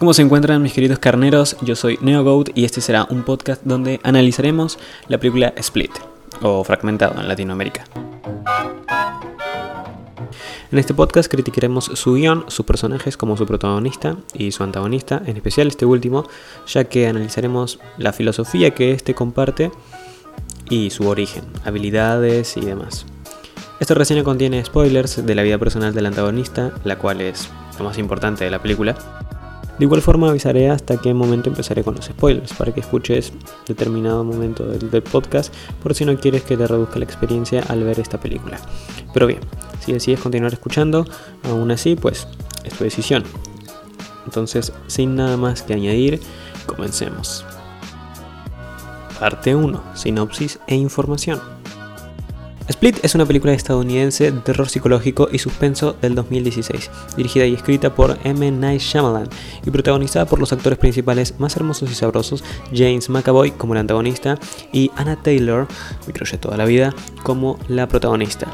¿Cómo se encuentran mis queridos carneros? Yo soy NeoGoat y este será un podcast donde analizaremos la película Split, o Fragmentado en Latinoamérica. En este podcast criticaremos su guion, sus personajes como su protagonista y su antagonista, en especial este último, ya que analizaremos la filosofía que éste comparte y su origen, habilidades y demás. Esta reseña contiene spoilers de la vida personal del antagonista, la cual es lo más importante de la película, de igual forma avisaré hasta qué momento empezaré con los spoilers, para que escuches determinado momento del, podcast, por si no quieres que te reduzca la experiencia al ver esta película. Pero bien, si decides continuar escuchando, aún así, pues es tu decisión. Entonces, sin nada más que añadir, comencemos. Parte 1. Sinopsis e información. Split es una película estadounidense de terror psicológico y suspenso del 2016, dirigida y escrita por M. Night Shyamalan y protagonizada por los actores principales más hermosos y sabrosos, James McAvoy como el antagonista y Anna Taylor, mi crush toda la vida, como la protagonista.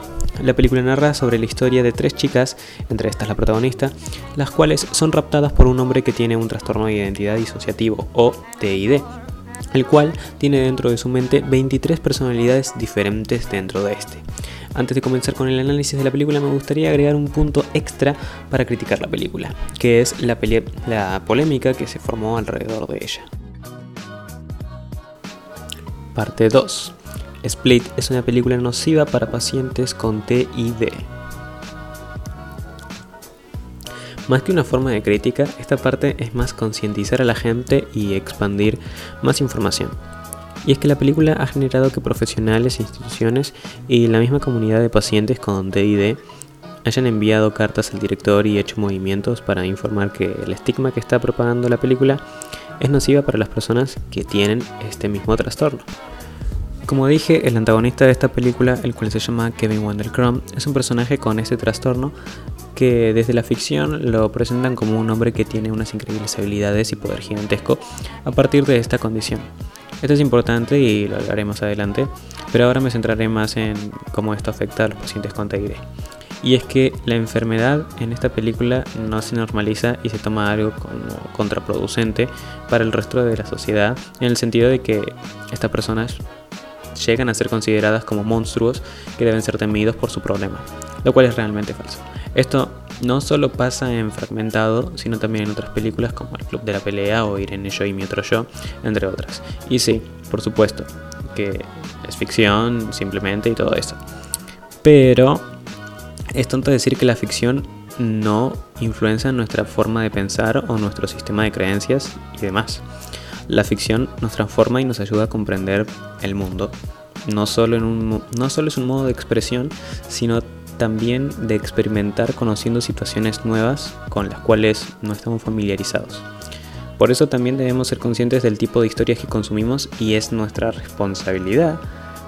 La película narra sobre la historia de tres chicas, entre estas la protagonista, las cuales son raptadas por un hombre que tiene un trastorno de identidad disociativo o TID, el cual tiene dentro de su mente 23 personalidades diferentes dentro de este. Antes de comenzar con el análisis de la película me gustaría agregar un punto extra para criticar la película, que es la, la polémica que se formó alrededor de ella. Parte 2. Split es una película nociva para pacientes con TID. Más que una forma de crítica, esta parte es más concientizar a la gente y expandir más información. Y es que la película ha generado que profesionales, instituciones y la misma comunidad de pacientes con TID hayan enviado cartas al director y hecho movimientos para informar que el estigma que está propagando la película es nociva para las personas que tienen este mismo trastorno. Como dije, el antagonista de esta película, el cual se llama Kevin Wondercrum, es un personaje con este trastorno que desde la ficción lo presentan como un hombre que tiene unas increíbles habilidades y poder gigantesco a partir de esta condición. Esto es importante y lo hablaré más adelante, pero ahora me centraré más en cómo esto afecta a los pacientes con TID. Y es que la enfermedad en esta película no se normaliza y se toma algo como contraproducente para el resto de la sociedad, en el sentido de que estas personas llegan a ser consideradas como monstruos que deben ser temidos por su problema, lo cual es realmente falso. Esto no solo pasa en Fragmentado, sino también en otras películas como El Club de la Pelea o Irene Yo y mi otro yo, entre otras. Y sí, por supuesto, que es ficción simplemente y todo eso. Pero es tonto decir que la ficción no influencia en nuestra forma de pensar o nuestro sistema de creencias y demás. La ficción nos transforma y nos ayuda a comprender el mundo. No solo, en un, es un modo de expresión, sino también de experimentar conociendo situaciones nuevas con las cuales no estamos familiarizados. Por eso también debemos ser conscientes del tipo de historias que consumimos y es nuestra responsabilidad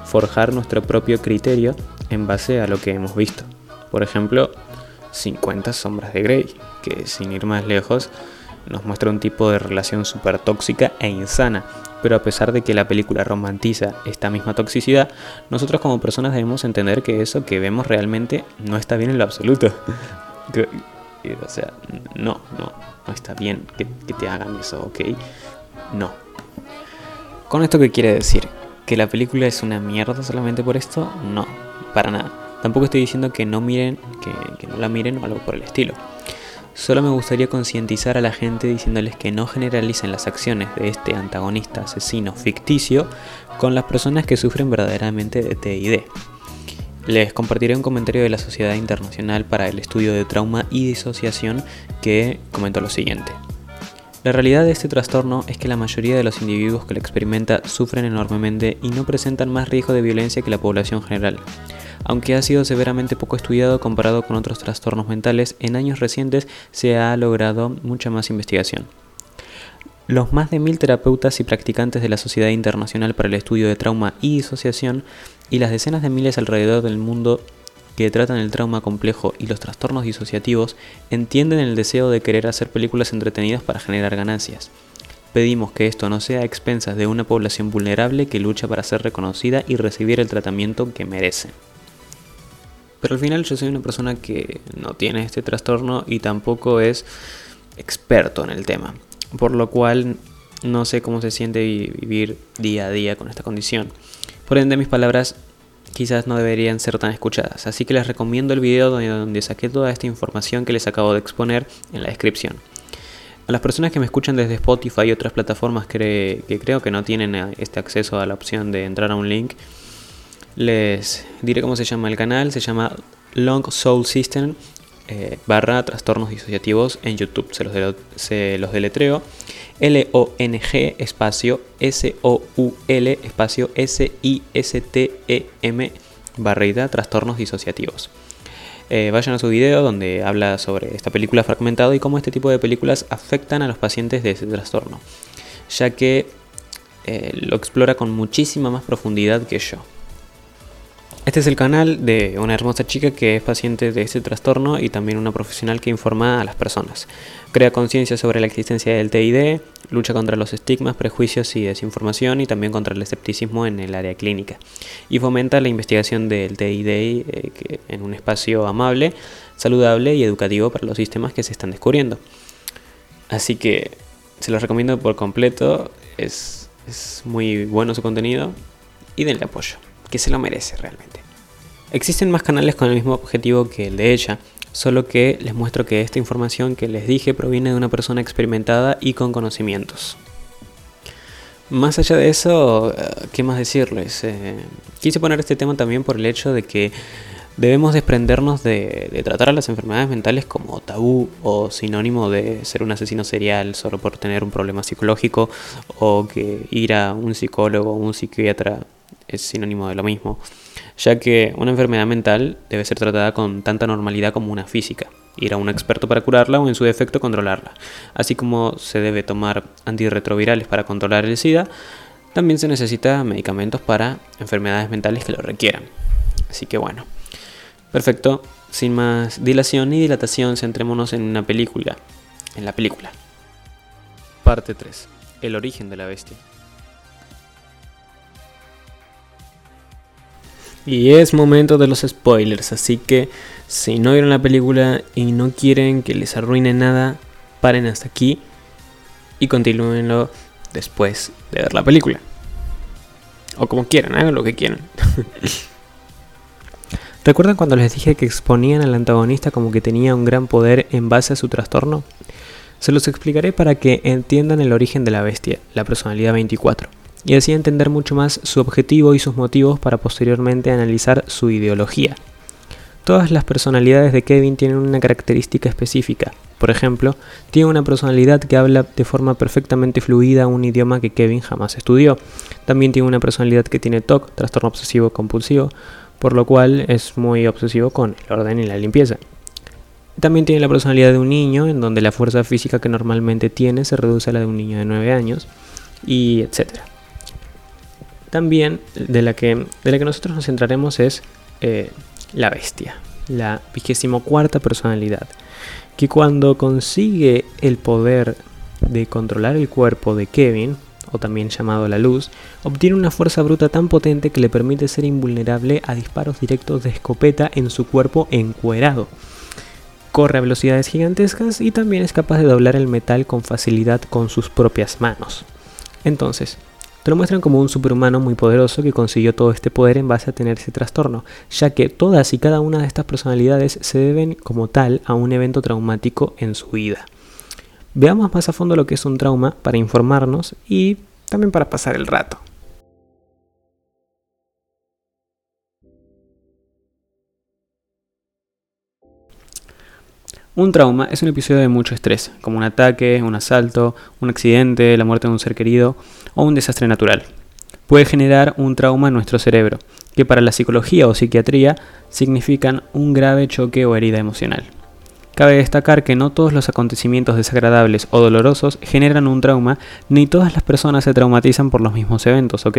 forjar nuestro propio criterio en base a lo que hemos visto. Por ejemplo, 50 sombras de Grey, que sin ir más lejos nos muestra un tipo de relación súper tóxica e insana, pero a pesar de que la película romantiza esta misma toxicidad, nosotros como personas debemos entender que eso que vemos realmente no está bien en lo absoluto. o sea, no, no, no está bien que, te hagan eso, ¿ok? No. ¿Con esto qué quiere decir? ¿Que la película es una mierda solamente por esto? No, para nada. Tampoco estoy diciendo que no miren, que no la miren o algo por el estilo. Solo me gustaría concientizar a la gente diciéndoles que no generalicen las acciones de este antagonista asesino ficticio con las personas que sufren verdaderamente de TID. Les compartiré un comentario de la Sociedad Internacional para el Estudio de Trauma y Disociación que comentó lo siguiente. La realidad de este trastorno es que la mayoría de los individuos que lo experimenta sufren enormemente y no presentan más riesgo de violencia que la población general. Aunque ha sido severamente poco estudiado comparado con otros trastornos mentales, en años recientes se ha logrado mucha más investigación. Los más de mil terapeutas y practicantes de la Sociedad Internacional para el Estudio de Trauma y Disociación y las decenas de miles alrededor del mundo que tratan el trauma complejo y los trastornos disociativos entienden el deseo de querer hacer películas entretenidas para generar ganancias. Pedimos que esto no sea a expensas de una población vulnerable que lucha para ser reconocida y recibir el tratamiento que merece. Pero al final yo soy una persona que no tiene este trastorno y tampoco es experto en el tema. por lo cual no sé cómo se siente vivir día a día con esta condición. Por ende, mis palabras quizás no deberían ser tan escuchadas, así que les recomiendo el video donde, saqué toda esta información que les acabo de exponer en la descripción. A las personas que me escuchan desde Spotify y otras plataformas que, creo que no tienen este acceso a la opción de entrar a un link, les diré cómo se llama el canal, se llama Long Soul System eh, barra trastornos disociativos en YouTube. Se los, se los deletreo. L-O-N-G espacio S-O-U-L espacio S-I-S-T-E-M barrida trastornos disociativos. Eh, vayan a su video donde habla sobre esta película fragmentada y cómo este tipo de películas afectan a los pacientes de ese trastorno, ya que eh, lo explora con muchísima más profundidad que yo. Este es el canal de una hermosa chica que es paciente de este trastorno y también una profesional que informa a las personas. Crea conciencia sobre la existencia del TID, lucha contra los estigmas, prejuicios y desinformación y también contra el escepticismo en el área clínica. Y fomenta la investigación del TID eh, en un espacio amable, saludable y educativo para los sistemas que se están descubriendo. Así que se los recomiendo por completo, es, es muy bueno su contenido y denle apoyo que se lo merece realmente. Existen más canales con el mismo objetivo que el de ella, solo que les muestro que esta información que les dije proviene de una persona experimentada y con conocimientos. Más allá de eso, eh, ¿qué más decirles? Eh, quise poner este tema también por el hecho de que debemos desprendernos de, de, tratar a las enfermedades mentales como tabú o sinónimo de ser un asesino serial solo por tener un problema psicológico o que ir a un psicólogo o un psiquiatra es sinónimo de lo mismo, ya que una enfermedad mental debe ser tratada con tanta normalidad como una física, ir a un experto para curarla o en su defecto controlarla. Así como se debe tomar antirretrovirales para controlar el SIDA, también se necesita medicamentos para enfermedades mentales que lo requieran. Así que bueno, perfecto, sin más dilación ni dilatación, centrémonos en una película, en la película. Parte 3. El origen de la bestia. Y es momento de los spoilers, así que si no vieron la película y no quieren que les arruine nada, paren hasta aquí y continúenlo después de ver la película. O como quieran, hagan lo que quieran. ¿Recuerdan cuando les dije que exponían al antagonista como que tenía un gran poder en base a su trastorno? Se los explicaré para que entiendan el origen de la bestia, la personalidad 24 y así entender mucho más su objetivo y sus motivos para posteriormente analizar su ideología. Todas las personalidades de Kevin tienen una característica específica. Por ejemplo, tiene una personalidad que habla de forma perfectamente fluida un idioma que Kevin jamás estudió. También tiene una personalidad que tiene TOC, trastorno obsesivo compulsivo, por lo cual es muy obsesivo con el orden y la limpieza. También tiene la personalidad de un niño, en donde la fuerza física que normalmente tiene se reduce a la de un niño de 9 años, y etcétera también de la que, de la que nosotros nos centraremos es eh, la bestia, la vigésimo cuarta personalidad, que cuando consigue el poder de controlar el cuerpo de Kevin, o también llamado la luz, obtiene una fuerza bruta tan potente que le permite ser invulnerable a disparos directos de escopeta en su cuerpo encuerado. Corre a velocidades gigantescas y también es capaz de doblar el metal con facilidad con sus propias manos. Entonces, te lo muestran como un superhumano muy poderoso que consiguió todo este poder en base a tener ese trastorno, ya que todas y cada una de estas personalidades se deben como tal a un evento traumático en su vida. Veamos más a fondo lo que es un trauma para informarnos y también para pasar el rato. Un trauma es un episodio de mucho estrés, como un ataque, un asalto, un accidente, la muerte de un ser querido o un desastre natural. Puede generar un trauma en nuestro cerebro, que para la psicología o psiquiatría significan un grave choque o herida emocional. Cabe destacar que no todos los acontecimientos desagradables o dolorosos generan un trauma, ni todas las personas se traumatizan por los mismos eventos, ¿ok?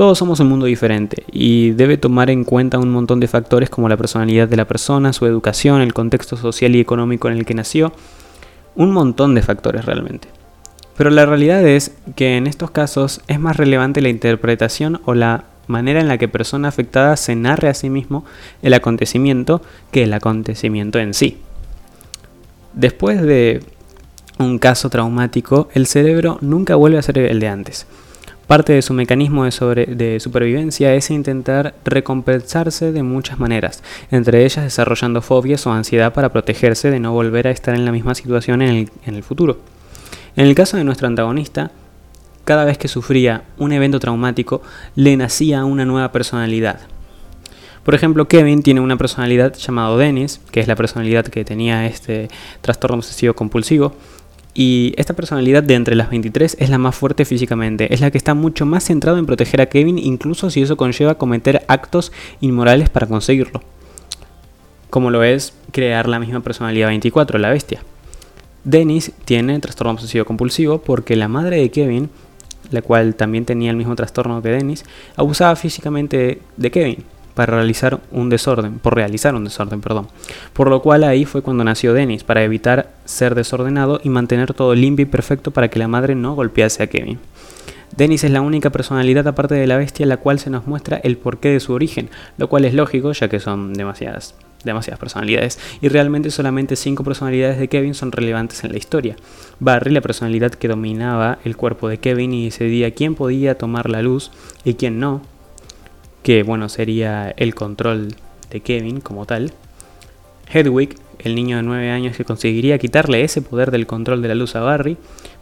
Todos somos un mundo diferente y debe tomar en cuenta un montón de factores como la personalidad de la persona, su educación, el contexto social y económico en el que nació, un montón de factores realmente. Pero la realidad es que en estos casos es más relevante la interpretación o la manera en la que persona afectada se narre a sí mismo el acontecimiento que el acontecimiento en sí. Después de un caso traumático, el cerebro nunca vuelve a ser el de antes. Parte de su mecanismo de, supervivencia es intentar recompensarse de muchas maneras, entre ellas desarrollando fobias o ansiedad para protegerse de no volver a estar en la misma situación en el, en el futuro. En el caso de nuestro antagonista, cada vez que sufría un evento traumático, le nacía una nueva personalidad. Por ejemplo, Kevin tiene una personalidad llamada Dennis, que es la personalidad que tenía este trastorno obsesivo compulsivo, y esta personalidad de entre las 23 es la más fuerte físicamente, es la que está mucho más centrado en proteger a Kevin, incluso si eso conlleva cometer actos inmorales para conseguirlo. Como lo es crear la misma personalidad 24, la bestia. Dennis tiene trastorno obsesivo compulsivo porque la madre de Kevin, la cual también tenía el mismo trastorno que Dennis, abusaba físicamente de Kevin para realizar un desorden, por realizar un desorden, perdón. Por lo cual ahí fue cuando nació Dennis, para evitar ser desordenado y mantener todo limpio y perfecto para que la madre no golpease a Kevin. Dennis es la única personalidad aparte de la bestia la cual se nos muestra el porqué de su origen, lo cual es lógico ya que son demasiadas, demasiadas personalidades y realmente solamente cinco personalidades de Kevin son relevantes en la historia. Barry, la personalidad que dominaba el cuerpo de Kevin y decidía quién podía tomar la luz y quién no, que bueno, sería el control de Kevin como tal. Hedwig, el niño de 9 años que conseguiría quitarle ese poder del control de la luz a Barry.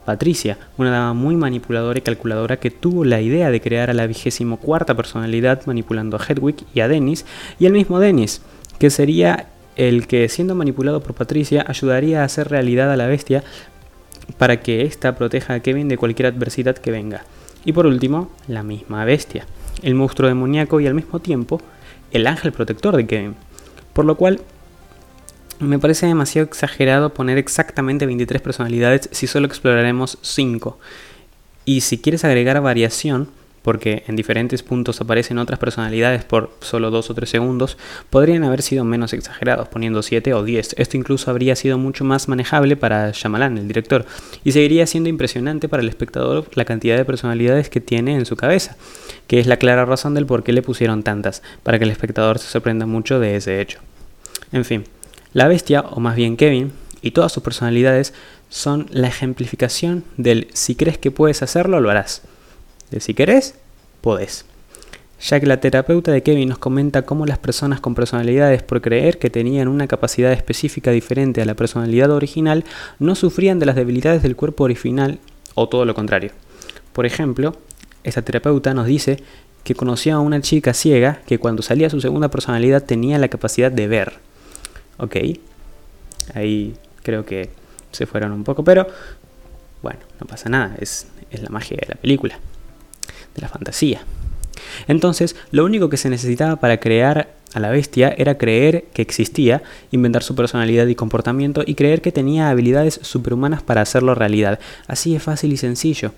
Patricia, una dama muy manipuladora y calculadora que tuvo la idea de crear a la vigésimo cuarta personalidad manipulando a Hedwig y a Dennis, y el mismo Dennis, que sería el que siendo manipulado por Patricia ayudaría a hacer realidad a la bestia para que ésta proteja a Kevin de cualquier adversidad que venga. Y por último, la misma bestia el monstruo demoníaco y al mismo tiempo el ángel protector de Kevin. Por lo cual me parece demasiado exagerado poner exactamente 23 personalidades si solo exploraremos 5. Y si quieres agregar variación, porque en diferentes puntos aparecen otras personalidades por solo 2 o 3 segundos, podrían haber sido menos exagerados, poniendo 7 o 10. Esto incluso habría sido mucho más manejable para Shyamalan, el director, y seguiría siendo impresionante para el espectador la cantidad de personalidades que tiene en su cabeza, que es la clara razón del por qué le pusieron tantas, para que el espectador se sorprenda mucho de ese hecho. En fin, la bestia, o más bien Kevin, y todas sus personalidades son la ejemplificación del si crees que puedes hacerlo, lo harás de si querés, podés. Ya que la terapeuta de Kevin nos comenta cómo las personas con personalidades por creer que tenían una capacidad específica diferente a la personalidad original no sufrían de las debilidades del cuerpo original o todo lo contrario. Por ejemplo, esta terapeuta nos dice que conoció a una chica ciega que cuando salía su segunda personalidad tenía la capacidad de ver. Ok, ahí creo que se fueron un poco, pero bueno, no pasa nada, es, es la magia de la película la fantasía. Entonces, lo único que se necesitaba para crear a la bestia era creer que existía, inventar su personalidad y comportamiento y creer que tenía habilidades superhumanas para hacerlo realidad. Así es fácil y sencillo.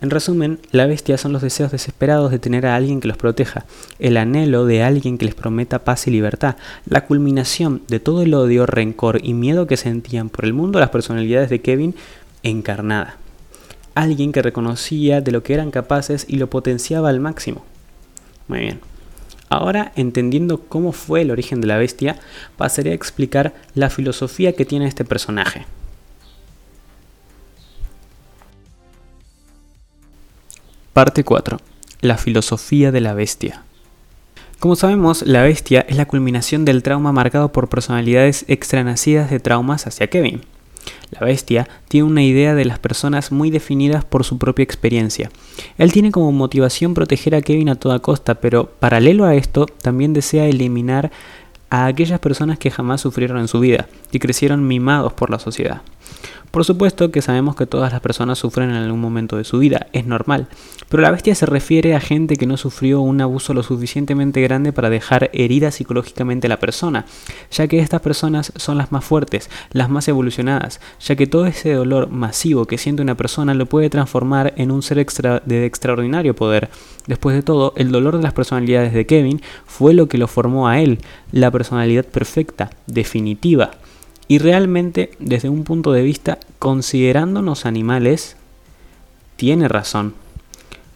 En resumen, la bestia son los deseos desesperados de tener a alguien que los proteja, el anhelo de alguien que les prometa paz y libertad, la culminación de todo el odio, rencor y miedo que sentían por el mundo las personalidades de Kevin encarnada alguien que reconocía de lo que eran capaces y lo potenciaba al máximo. Muy bien. Ahora, entendiendo cómo fue el origen de la bestia, pasaré a explicar la filosofía que tiene este personaje. Parte 4. La filosofía de la bestia. Como sabemos, la bestia es la culminación del trauma marcado por personalidades extranacidas de traumas hacia Kevin. La bestia tiene una idea de las personas muy definidas por su propia experiencia. Él tiene como motivación proteger a Kevin a toda costa, pero paralelo a esto también desea eliminar a aquellas personas que jamás sufrieron en su vida y crecieron mimados por la sociedad. Por supuesto que sabemos que todas las personas sufren en algún momento de su vida, es normal, pero la bestia se refiere a gente que no sufrió un abuso lo suficientemente grande para dejar herida psicológicamente a la persona, ya que estas personas son las más fuertes, las más evolucionadas, ya que todo ese dolor masivo que siente una persona lo puede transformar en un ser extra de extraordinario poder. Después de todo, el dolor de las personalidades de Kevin fue lo que lo formó a él, la personalidad perfecta, definitiva, y realmente, desde un punto de vista, considerándonos animales, tiene razón.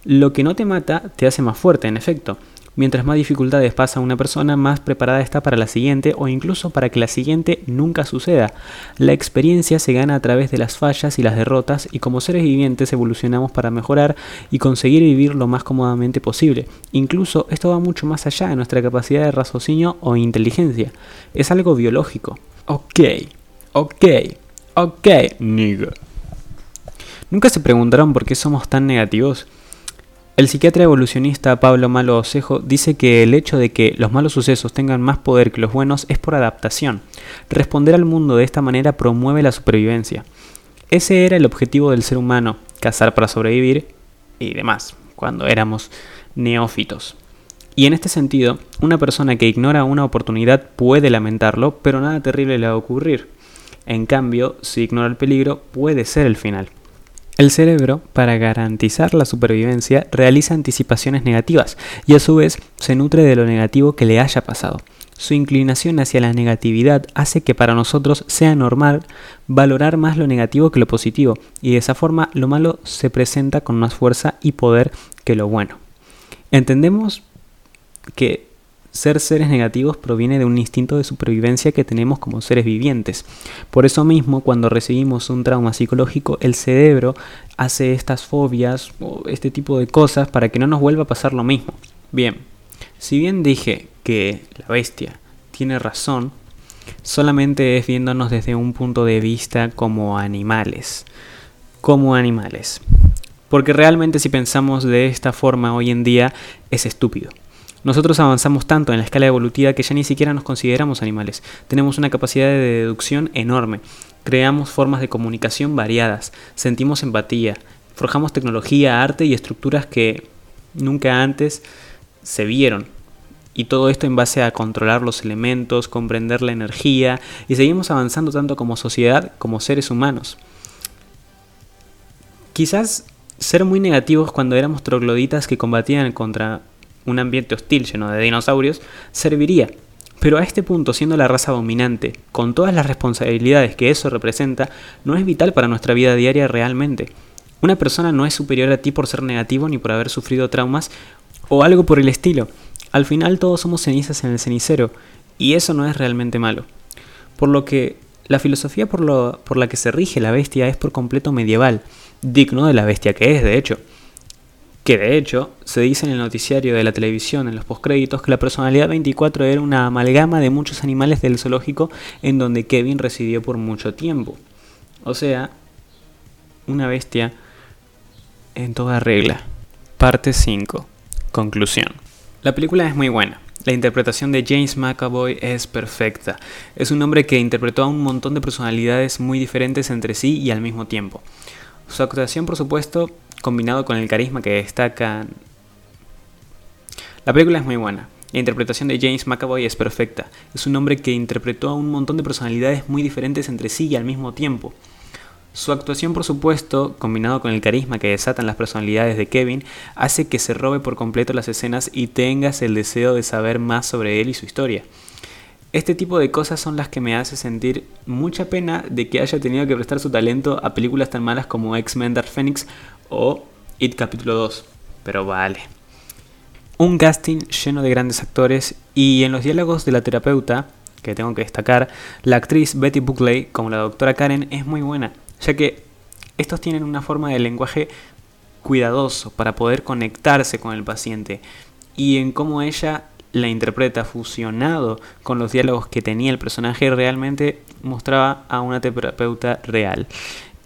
Lo que no te mata te hace más fuerte, en efecto. Mientras más dificultades pasa una persona, más preparada está para la siguiente o incluso para que la siguiente nunca suceda. La experiencia se gana a través de las fallas y las derrotas y como seres vivientes evolucionamos para mejorar y conseguir vivir lo más cómodamente posible. Incluso esto va mucho más allá de nuestra capacidad de raciocinio o inteligencia. Es algo biológico. Ok, ok, ok, nigga. ¿Nunca se preguntaron por qué somos tan negativos? El psiquiatra evolucionista Pablo Malo Osejo dice que el hecho de que los malos sucesos tengan más poder que los buenos es por adaptación. Responder al mundo de esta manera promueve la supervivencia. Ese era el objetivo del ser humano, cazar para sobrevivir y demás, cuando éramos neófitos. Y en este sentido, una persona que ignora una oportunidad puede lamentarlo, pero nada terrible le va a ocurrir. En cambio, si ignora el peligro, puede ser el final. El cerebro, para garantizar la supervivencia, realiza anticipaciones negativas y a su vez se nutre de lo negativo que le haya pasado. Su inclinación hacia la negatividad hace que para nosotros sea normal valorar más lo negativo que lo positivo y de esa forma lo malo se presenta con más fuerza y poder que lo bueno. Entendemos que ser seres negativos proviene de un instinto de supervivencia que tenemos como seres vivientes. Por eso mismo, cuando recibimos un trauma psicológico, el cerebro hace estas fobias o este tipo de cosas para que no nos vuelva a pasar lo mismo. Bien, si bien dije que la bestia tiene razón, solamente es viéndonos desde un punto de vista como animales. Como animales. Porque realmente si pensamos de esta forma hoy en día es estúpido. Nosotros avanzamos tanto en la escala evolutiva que ya ni siquiera nos consideramos animales. Tenemos una capacidad de deducción enorme. Creamos formas de comunicación variadas. Sentimos empatía. Forjamos tecnología, arte y estructuras que nunca antes se vieron. Y todo esto en base a controlar los elementos, comprender la energía y seguimos avanzando tanto como sociedad como seres humanos. Quizás ser muy negativos cuando éramos trogloditas que combatían contra un ambiente hostil lleno de dinosaurios, serviría. Pero a este punto, siendo la raza dominante, con todas las responsabilidades que eso representa, no es vital para nuestra vida diaria realmente. Una persona no es superior a ti por ser negativo ni por haber sufrido traumas o algo por el estilo. Al final todos somos cenizas en el cenicero, y eso no es realmente malo. Por lo que la filosofía por, la que se rige la bestia es por completo medieval, digno de la bestia que es, de hecho que de hecho se dice en el noticiario de la televisión en los postcréditos que la personalidad 24 era una amalgama de muchos animales del zoológico en donde Kevin residió por mucho tiempo. O sea, una bestia en toda regla. Parte 5. Conclusión. La película es muy buena. La interpretación de James McAvoy es perfecta. Es un hombre que interpretó a un montón de personalidades muy diferentes entre sí y al mismo tiempo. Su actuación, por supuesto, combinado con el carisma que destaca. La película es muy buena. La interpretación de James McAvoy es perfecta. Es un hombre que interpretó a un montón de personalidades muy diferentes entre sí y al mismo tiempo. Su actuación, por supuesto, combinado con el carisma que desatan las personalidades de Kevin, hace que se robe por completo las escenas y tengas el deseo de saber más sobre él y su historia. Este tipo de cosas son las que me hace sentir mucha pena de que haya tenido que prestar su talento a películas tan malas como X-Men Dark Phoenix o It capítulo 2. Pero vale. Un casting lleno de grandes actores y en los diálogos de la terapeuta, que tengo que destacar, la actriz Betty Buckley como la doctora Karen es muy buena, ya que estos tienen una forma de lenguaje cuidadoso para poder conectarse con el paciente y en cómo ella la interpreta fusionado con los diálogos que tenía el personaje realmente mostraba a una terapeuta real.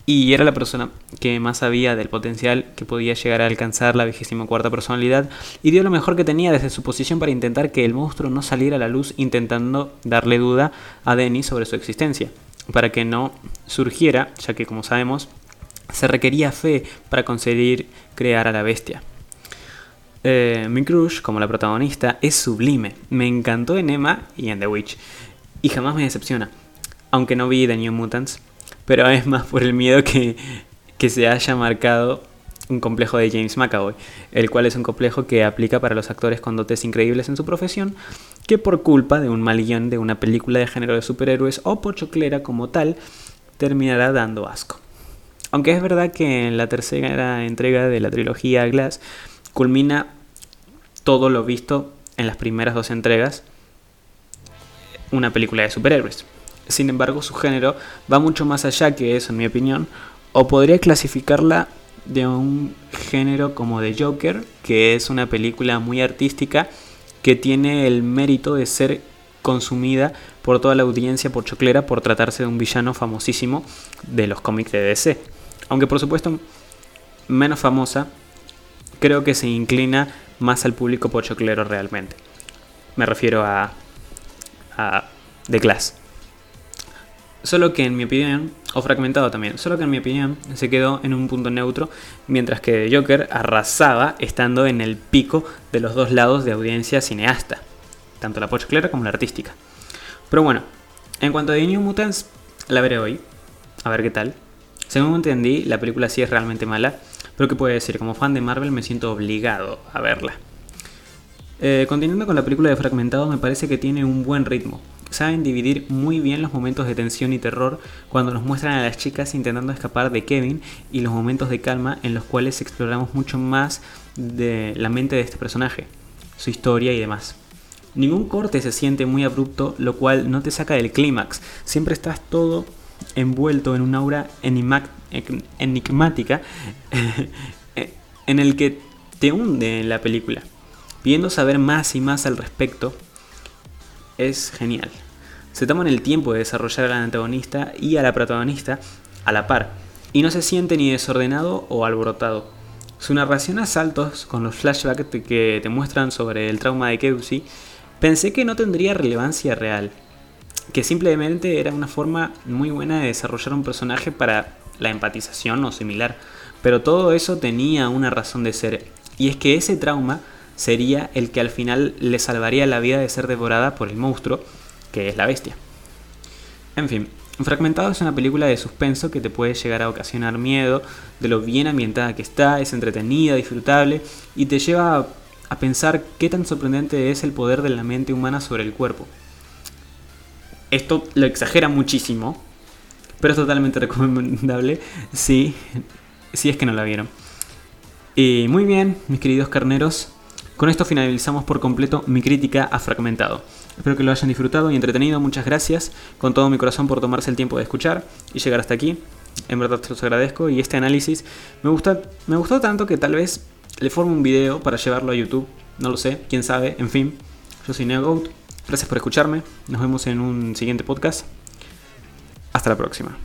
Y era la persona que más sabía del potencial que podía llegar a alcanzar la vigésima cuarta personalidad y dio lo mejor que tenía desde su posición para intentar que el monstruo no saliera a la luz intentando darle duda a Denny sobre su existencia, para que no surgiera, ya que como sabemos, se requería fe para conseguir crear a la bestia. Eh, mi crush, como la protagonista, es sublime. Me encantó en Emma y en The Witch. Y jamás me decepciona. Aunque no vi The New Mutants. Pero es más por el miedo que, que se haya marcado un complejo de James McAvoy. El cual es un complejo que aplica para los actores con dotes increíbles en su profesión. Que por culpa de un mal guion de una película de género de superhéroes o pochoclera como tal, terminará dando asco. Aunque es verdad que en la tercera entrega de la trilogía Glass culmina todo lo visto en las primeras dos entregas una película de superhéroes. Sin embargo, su género va mucho más allá que eso, en mi opinión, o podría clasificarla de un género como The Joker, que es una película muy artística que tiene el mérito de ser consumida por toda la audiencia por choclera por tratarse de un villano famosísimo de los cómics de DC. Aunque por supuesto menos famosa, creo que se inclina más al público pochoclero realmente. Me refiero a, a The Class. Solo que en mi opinión, o fragmentado también, solo que en mi opinión se quedó en un punto neutro, mientras que Joker arrasaba estando en el pico de los dos lados de audiencia cineasta, tanto la pochoclera como la artística. Pero bueno, en cuanto a The New Mutants, la veré hoy, a ver qué tal. Según entendí, la película sí es realmente mala, pero ¿qué puedo decir? Como fan de Marvel me siento obligado a verla. Eh, continuando con la película de Fragmentado, me parece que tiene un buen ritmo. Saben dividir muy bien los momentos de tensión y terror cuando nos muestran a las chicas intentando escapar de Kevin y los momentos de calma en los cuales exploramos mucho más de la mente de este personaje, su historia y demás. Ningún corte se siente muy abrupto, lo cual no te saca del clímax. Siempre estás todo envuelto en un aura enigmática en el que te hunde en la película. Pidiendo saber más y más al respecto, es genial. Se toman el tiempo de desarrollar al antagonista y a la protagonista a la par, y no se siente ni desordenado o alborotado. Su narración a saltos, con los flashbacks que te muestran sobre el trauma de Keusi, pensé que no tendría relevancia real, que simplemente era una forma muy buena de desarrollar un personaje para la empatización o similar, pero todo eso tenía una razón de ser, y es que ese trauma sería el que al final le salvaría la vida de ser devorada por el monstruo, que es la bestia. En fin, Fragmentado es una película de suspenso que te puede llegar a ocasionar miedo de lo bien ambientada que está, es entretenida, disfrutable y te lleva a, pensar qué tan sorprendente es el poder de la mente humana sobre el cuerpo. Esto lo exagera muchísimo, pero es totalmente recomendable si, es que no la vieron. Y muy bien, mis queridos carneros, con esto finalizamos por completo mi crítica a Fragmentado. Espero que lo hayan disfrutado y entretenido. Muchas gracias con todo mi corazón por tomarse el tiempo de escuchar y llegar hasta aquí. En verdad te los agradezco y este análisis me, gusta, me gustó tanto que tal vez le forme un video para llevarlo a YouTube. No lo sé, quién sabe. En fin, yo soy NeoGoat. Gracias por escucharme. Nos vemos en un siguiente podcast. Hasta la próxima.